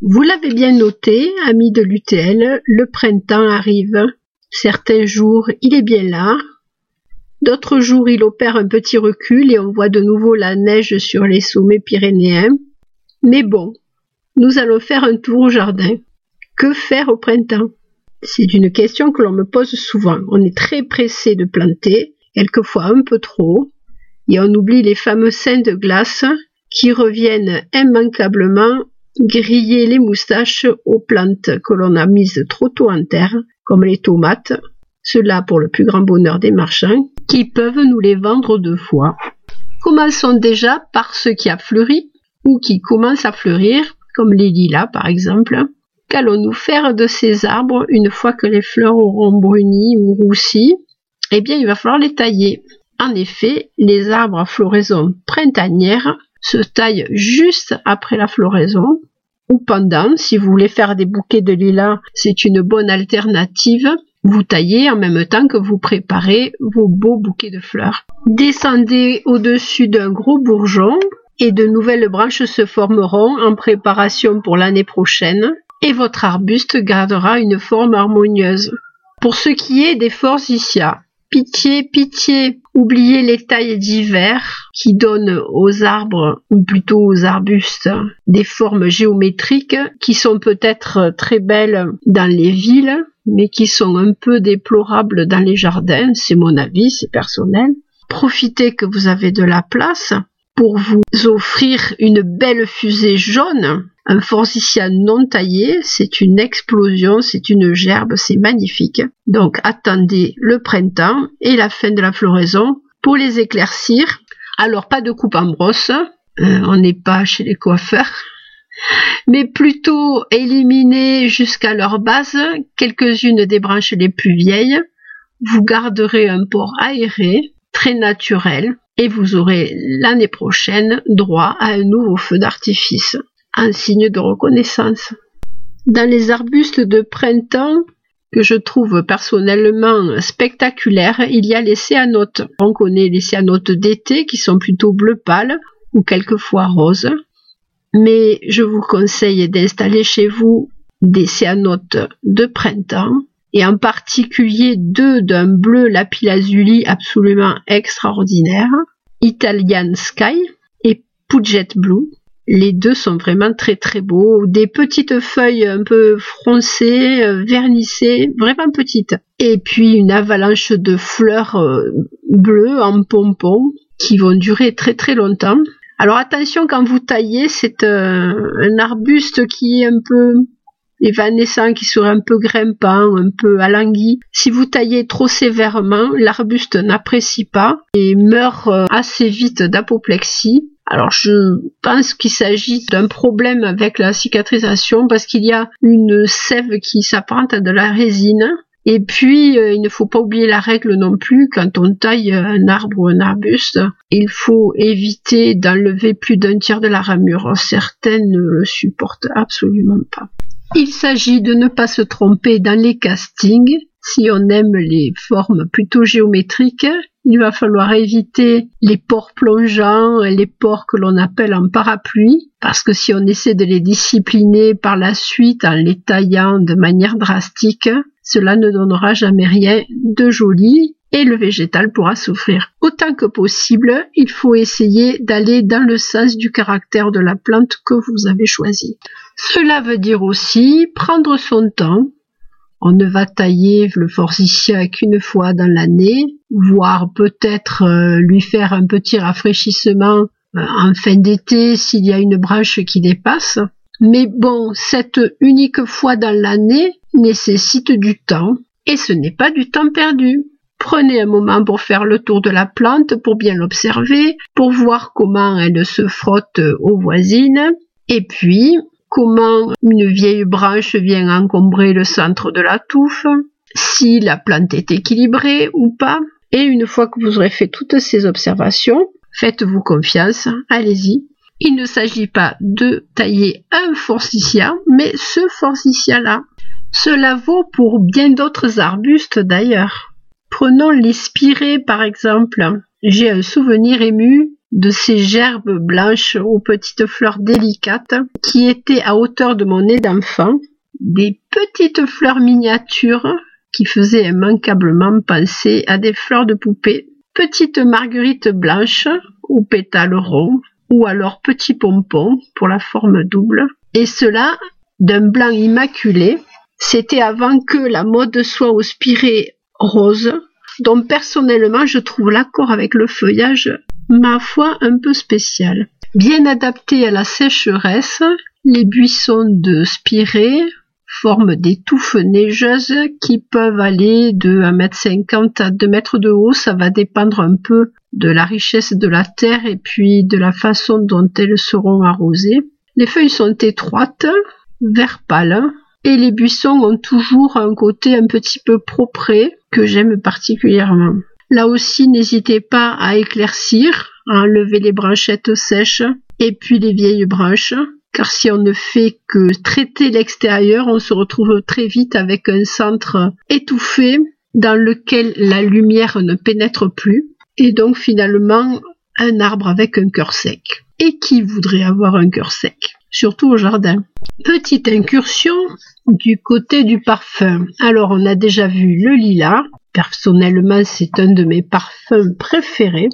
Vous l'avez bien noté, amis de l'UTL, le printemps arrive. Certains jours, il est bien là. D'autres jours, il opère un petit recul et on voit de nouveau la neige sur les sommets pyrénéens. Mais bon, nous allons faire un tour au jardin. Que faire au printemps? C'est une question que l'on me pose souvent. On est très pressé de planter, quelquefois un peu trop, et on oublie les fameux seins de glace qui reviennent immanquablement griller les moustaches aux plantes que l'on a mises trop tôt en terre, comme les tomates, cela pour le plus grand bonheur des marchands, qui peuvent nous les vendre deux fois. Commençons déjà par ce qui a fleuri ou qui commence à fleurir, comme les lilas par exemple. Qu'allons-nous faire de ces arbres une fois que les fleurs auront bruni ou roussi? Eh bien, il va falloir les tailler. En effet, les arbres à floraison printanière se taillent juste après la floraison ou pendant. Si vous voulez faire des bouquets de lilas, c'est une bonne alternative. Vous taillez en même temps que vous préparez vos beaux bouquets de fleurs. Descendez au-dessus d'un gros bourgeon et de nouvelles branches se formeront en préparation pour l'année prochaine et votre arbuste gardera une forme harmonieuse. Pour ce qui est des forsythias, Pitié, pitié, oubliez les tailles d'hiver qui donnent aux arbres, ou plutôt aux arbustes, des formes géométriques qui sont peut-être très belles dans les villes, mais qui sont un peu déplorables dans les jardins, c'est mon avis, c'est personnel. Profitez que vous avez de la place pour vous offrir une belle fusée jaune un forsythia non taillé, c'est une explosion, c'est une gerbe, c'est magnifique. Donc attendez le printemps et la fin de la floraison pour les éclaircir. Alors pas de coupe en brosse, euh, on n'est pas chez les coiffeurs, mais plutôt éliminer jusqu'à leur base quelques-unes des branches les plus vieilles. Vous garderez un port aéré, très naturel, et vous aurez l'année prochaine droit à un nouveau feu d'artifice un signe de reconnaissance. Dans les arbustes de printemps, que je trouve personnellement spectaculaires, il y a les céanotes. On connaît les céanotes d'été qui sont plutôt bleu pâle ou quelquefois roses. Mais je vous conseille d'installer chez vous des céanotes de printemps et en particulier deux d'un bleu lapis-lazuli absolument extraordinaire, Italian Sky et Puget Blue. Les deux sont vraiment très très beaux. Des petites feuilles un peu froncées, euh, vernissées, vraiment petites. Et puis une avalanche de fleurs euh, bleues en pompons qui vont durer très très longtemps. Alors attention quand vous taillez, c'est un, un arbuste qui est un peu évanescent, qui serait un peu grimpant, un peu alangui. Si vous taillez trop sévèrement, l'arbuste n'apprécie pas et meurt euh, assez vite d'apoplexie. Alors je pense qu'il s'agit d'un problème avec la cicatrisation parce qu'il y a une sève qui s'apparente à de la résine. Et puis, euh, il ne faut pas oublier la règle non plus, quand on taille un arbre ou un arbuste, il faut éviter d'enlever plus d'un tiers de la ramure. Certaines ne le supportent absolument pas. Il s'agit de ne pas se tromper dans les castings. Si on aime les formes plutôt géométriques, il va falloir éviter les ports plongeants, les ports que l'on appelle en parapluie, parce que si on essaie de les discipliner par la suite en les taillant de manière drastique, cela ne donnera jamais rien de joli et le végétal pourra souffrir. Autant que possible, il faut essayer d'aller dans le sens du caractère de la plante que vous avez choisi. Cela veut dire aussi prendre son temps, on ne va tailler le forsythia qu'une fois dans l'année, voire peut-être euh, lui faire un petit rafraîchissement euh, en fin d'été s'il y a une branche qui dépasse. Mais bon, cette unique fois dans l'année nécessite du temps et ce n'est pas du temps perdu. Prenez un moment pour faire le tour de la plante, pour bien l'observer, pour voir comment elle se frotte aux voisines, et puis comment une vieille branche vient encombrer le centre de la touffe, si la plante est équilibrée ou pas. Et une fois que vous aurez fait toutes ces observations, faites-vous confiance, allez-y. Il ne s'agit pas de tailler un forsythia, mais ce forsythia-là. Cela vaut pour bien d'autres arbustes d'ailleurs. Prenons l'espirée par exemple. J'ai un souvenir ému de ces gerbes blanches aux petites fleurs délicates qui étaient à hauteur de mon nez d'enfant, des petites fleurs miniatures qui faisaient immanquablement penser à des fleurs de poupée, petites marguerites blanches aux pétales ronds, ou alors petits pompons pour la forme double, et cela d'un blanc immaculé. C'était avant que la mode soit au spiré rose, dont personnellement je trouve l'accord avec le feuillage, ma foi, un peu spécial. Bien adapté à la sécheresse, les buissons de spirée forment des touffes neigeuses qui peuvent aller de 1m50 à 2 mètres de haut. Ça va dépendre un peu de la richesse de la terre et puis de la façon dont elles seront arrosées. Les feuilles sont étroites, vert pâle, et les buissons ont toujours un côté un petit peu propre que j'aime particulièrement. Là aussi, n'hésitez pas à éclaircir, à enlever les branchettes sèches et puis les vieilles branches, car si on ne fait que traiter l'extérieur, on se retrouve très vite avec un centre étouffé dans lequel la lumière ne pénètre plus, et donc finalement un arbre avec un cœur sec. Et qui voudrait avoir un cœur sec? Surtout au jardin. Petite incursion du côté du parfum. Alors on a déjà vu le lilas. Personnellement c'est un de mes parfums préférés.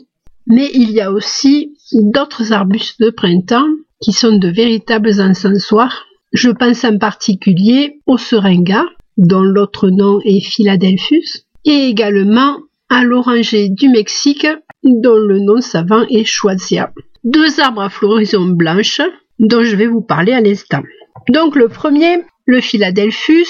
Mais il y a aussi d'autres arbustes de printemps qui sont de véritables encensoirs. Je pense en particulier au seringa, dont l'autre nom est Philadelphus, et également à l'oranger du Mexique, dont le nom savant est Choisia. Deux arbres à floraison blanche, dont je vais vous parler à l'instant. Donc le premier, le Philadelphus,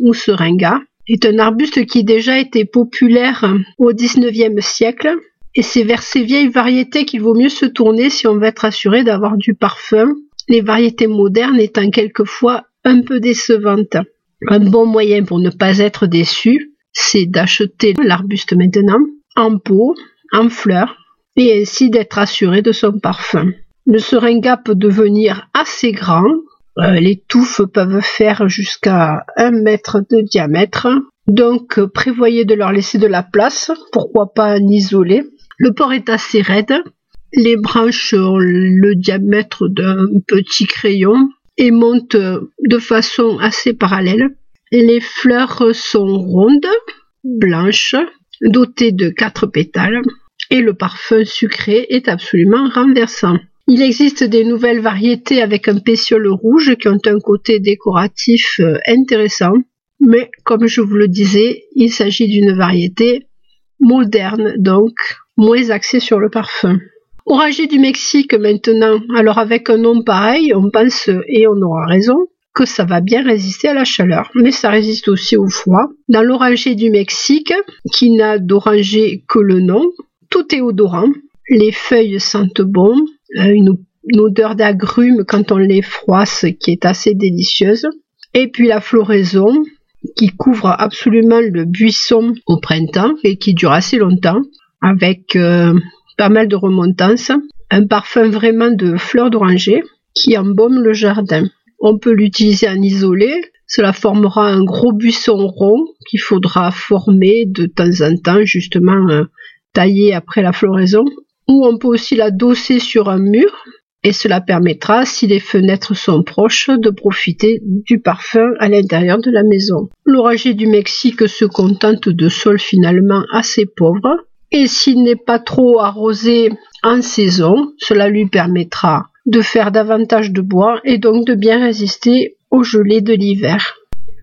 ou seringa, est un arbuste qui déjà été populaire au XIXe siècle, et c'est vers ces vieilles variétés qu'il vaut mieux se tourner si on veut être assuré d'avoir du parfum, les variétés modernes étant quelquefois un peu décevantes. Un bon moyen pour ne pas être déçu, c'est d'acheter l'arbuste maintenant en pot, en fleurs, et ainsi d'être assuré de son parfum. Le seringa peut devenir assez grand. Euh, les touffes peuvent faire jusqu'à un mètre de diamètre. Donc prévoyez de leur laisser de la place, pourquoi pas en isoler. Le port est assez raide. Les branches ont le diamètre d'un petit crayon et montent de façon assez parallèle. Les fleurs sont rondes, blanches, dotées de quatre pétales et le parfum sucré est absolument renversant. Il existe des nouvelles variétés avec un pétiole rouge qui ont un côté décoratif euh, intéressant, mais comme je vous le disais, il s'agit d'une variété moderne, donc moins axée sur le parfum. Oragé du Mexique maintenant, alors avec un nom pareil, on pense, et on aura raison, que ça va bien résister à la chaleur, mais ça résiste aussi au froid. Dans l'oranger du Mexique, qui n'a d'oranger que le nom, tout est odorant, les feuilles sentent bon, euh, une, odeur d'agrumes quand on les froisse qui est assez délicieuse. Et puis la floraison qui couvre absolument le buisson au printemps et qui dure assez longtemps avec euh, pas mal de remontances. Un parfum vraiment de fleurs d'oranger qui embaume le jardin. On peut l'utiliser en isolé. Cela formera un gros buisson rond qu'il faudra former de temps en temps, justement euh, tailler après la floraison ou on peut aussi la dosser sur un mur et cela permettra, si les fenêtres sont proches, de profiter du parfum à l'intérieur de la maison. L'orager du Mexique se contente de sols finalement assez pauvres et s'il n'est pas trop arrosé en saison, cela lui permettra de faire davantage de bois et donc de bien résister aux gelées de l'hiver.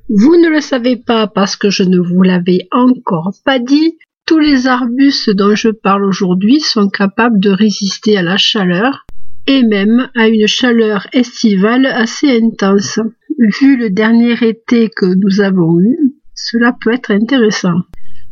Vous ne le savez pas parce que je ne vous l'avais encore pas dit, tous les arbustes dont je parle aujourd'hui sont capables de résister à la chaleur et même à une chaleur estivale assez intense. Vu le dernier été que nous avons eu, cela peut être intéressant.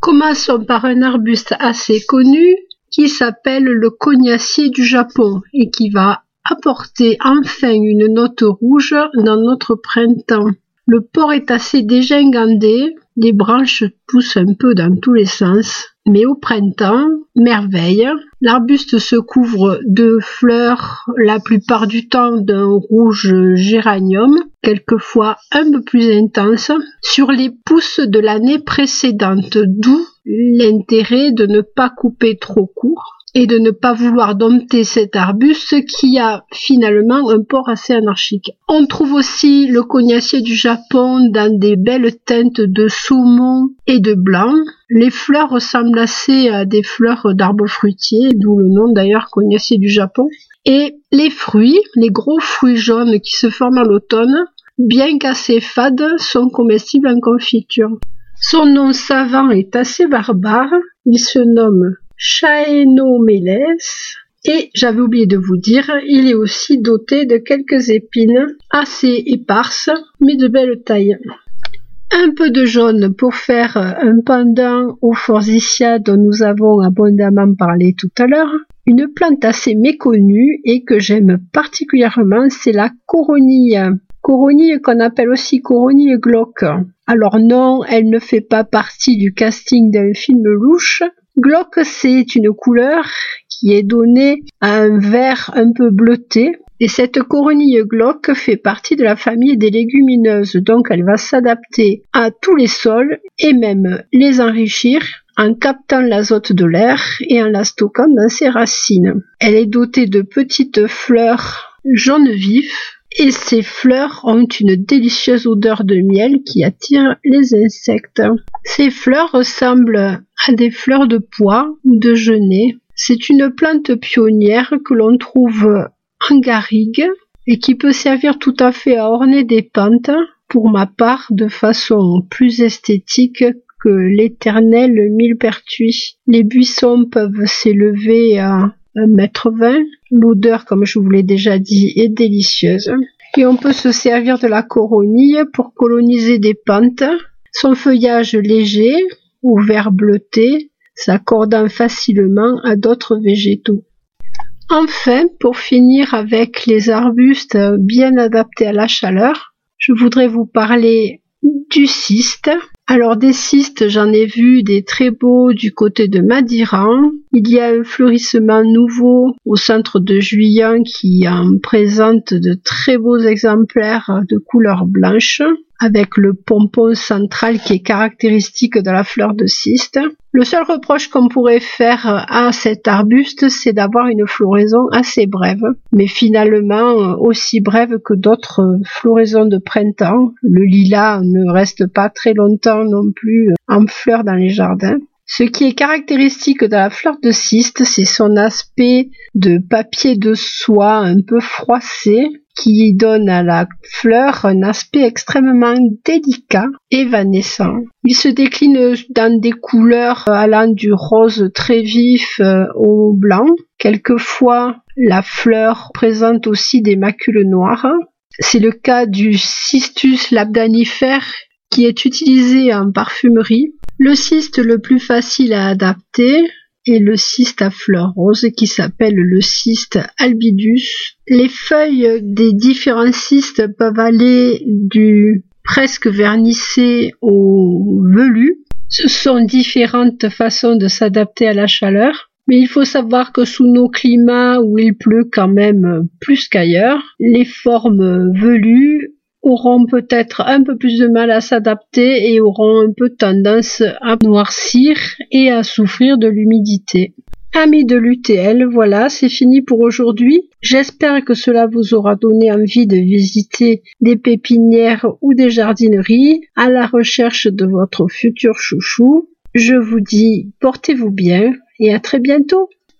Commençons par un arbuste assez connu qui s'appelle le cognacier du Japon et qui va apporter enfin une note rouge dans notre printemps. Le port est assez dégingandé, les branches poussent un peu dans tous les sens, mais au printemps, merveille, l'arbuste se couvre de fleurs la plupart du temps d'un rouge géranium, quelquefois un peu plus intense, sur les pousses de l'année précédente, d'où l'intérêt de ne pas couper trop court et de ne pas vouloir dompter cet arbuste qui a finalement un port assez anarchique. On trouve aussi le cognacier du Japon dans des belles teintes de saumon et de blanc. Les fleurs ressemblent assez à des fleurs d'arbres fruitiers, d'où le nom d'ailleurs cognacier du Japon. Et les fruits, les gros fruits jaunes qui se forment à l'automne, bien qu'assez fades, sont comestibles en confiture. Son nom savant est assez barbare. Il se nomme Chaenomeles. Et j'avais oublié de vous dire, il est aussi doté de quelques épines assez éparses, mais de belle taille. Un peu de jaune pour faire un pendant au forsythia dont nous avons abondamment parlé tout à l'heure. Une plante assez méconnue et que j'aime particulièrement, c'est la coronille. Coronille qu'on appelle aussi coronille glauque. Alors non, elle ne fait pas partie du casting d'un film louche. Glauque, c'est une couleur qui est donnée à un vert un peu bleuté. Et cette coronille glauque fait partie de la famille des légumineuses, donc elle va s'adapter à tous les sols et même les enrichir en captant l'azote de l'air et en la stockant dans ses racines. Elle est dotée de petites fleurs jaune vif et ces fleurs ont une délicieuse odeur de miel qui attire les insectes. Ces fleurs ressemblent à des fleurs de pois ou de genêt. C'est une plante pionnière que l'on trouve en garrigue et qui peut servir tout à fait à orner des pentes, pour ma part de façon plus esthétique que l'éternel millepertuis. Les buissons peuvent s'élever à mètre vingt. L'odeur, comme je vous l'ai déjà dit, est délicieuse. Et on peut se servir de la coronille pour coloniser des pentes. Son feuillage léger, ou vert bleuté, s'accordant facilement à d'autres végétaux. Enfin, pour finir avec les arbustes bien adaptés à la chaleur, je voudrais vous parler du cyste. Alors des cystes, j'en ai vu des très beaux du côté de Madiran. Il y a un fleurissement nouveau au centre de Juillan qui en présente de très beaux exemplaires de couleur blanche avec le pompon central qui est caractéristique de la fleur de cyste. Le seul reproche qu'on pourrait faire à cet arbuste, c'est d'avoir une floraison assez brève, mais finalement aussi brève que d'autres floraisons de printemps. Le lilas ne reste pas très longtemps non plus en fleurs dans les jardins. Ce qui est caractéristique de la fleur de cyste, c'est son aspect de papier de soie un peu froissé, qui donne à la fleur un aspect extrêmement délicat, évanescent. Il se décline dans des couleurs allant du rose très vif euh, au blanc. Quelquefois, la fleur présente aussi des macules noires. C'est le cas du Cistus labdanifère qui est utilisé en parfumerie. Le cyste le plus facile à adapter et le cyste à fleurs roses qui s'appelle le cyste albidus. Les feuilles des différents cystes peuvent aller du presque vernissé au velu. Ce sont différentes façons de s'adapter à la chaleur. Mais il faut savoir que sous nos climats où il pleut quand même plus qu'ailleurs, les formes velues auront peut-être un peu plus de mal à s'adapter et auront un peu tendance à noircir et à souffrir de l'humidité. Amis de l'UTL, voilà, c'est fini pour aujourd'hui. J'espère que cela vous aura donné envie de visiter des pépinières ou des jardineries à la recherche de votre futur chouchou. Je vous dis portez-vous bien et à très bientôt.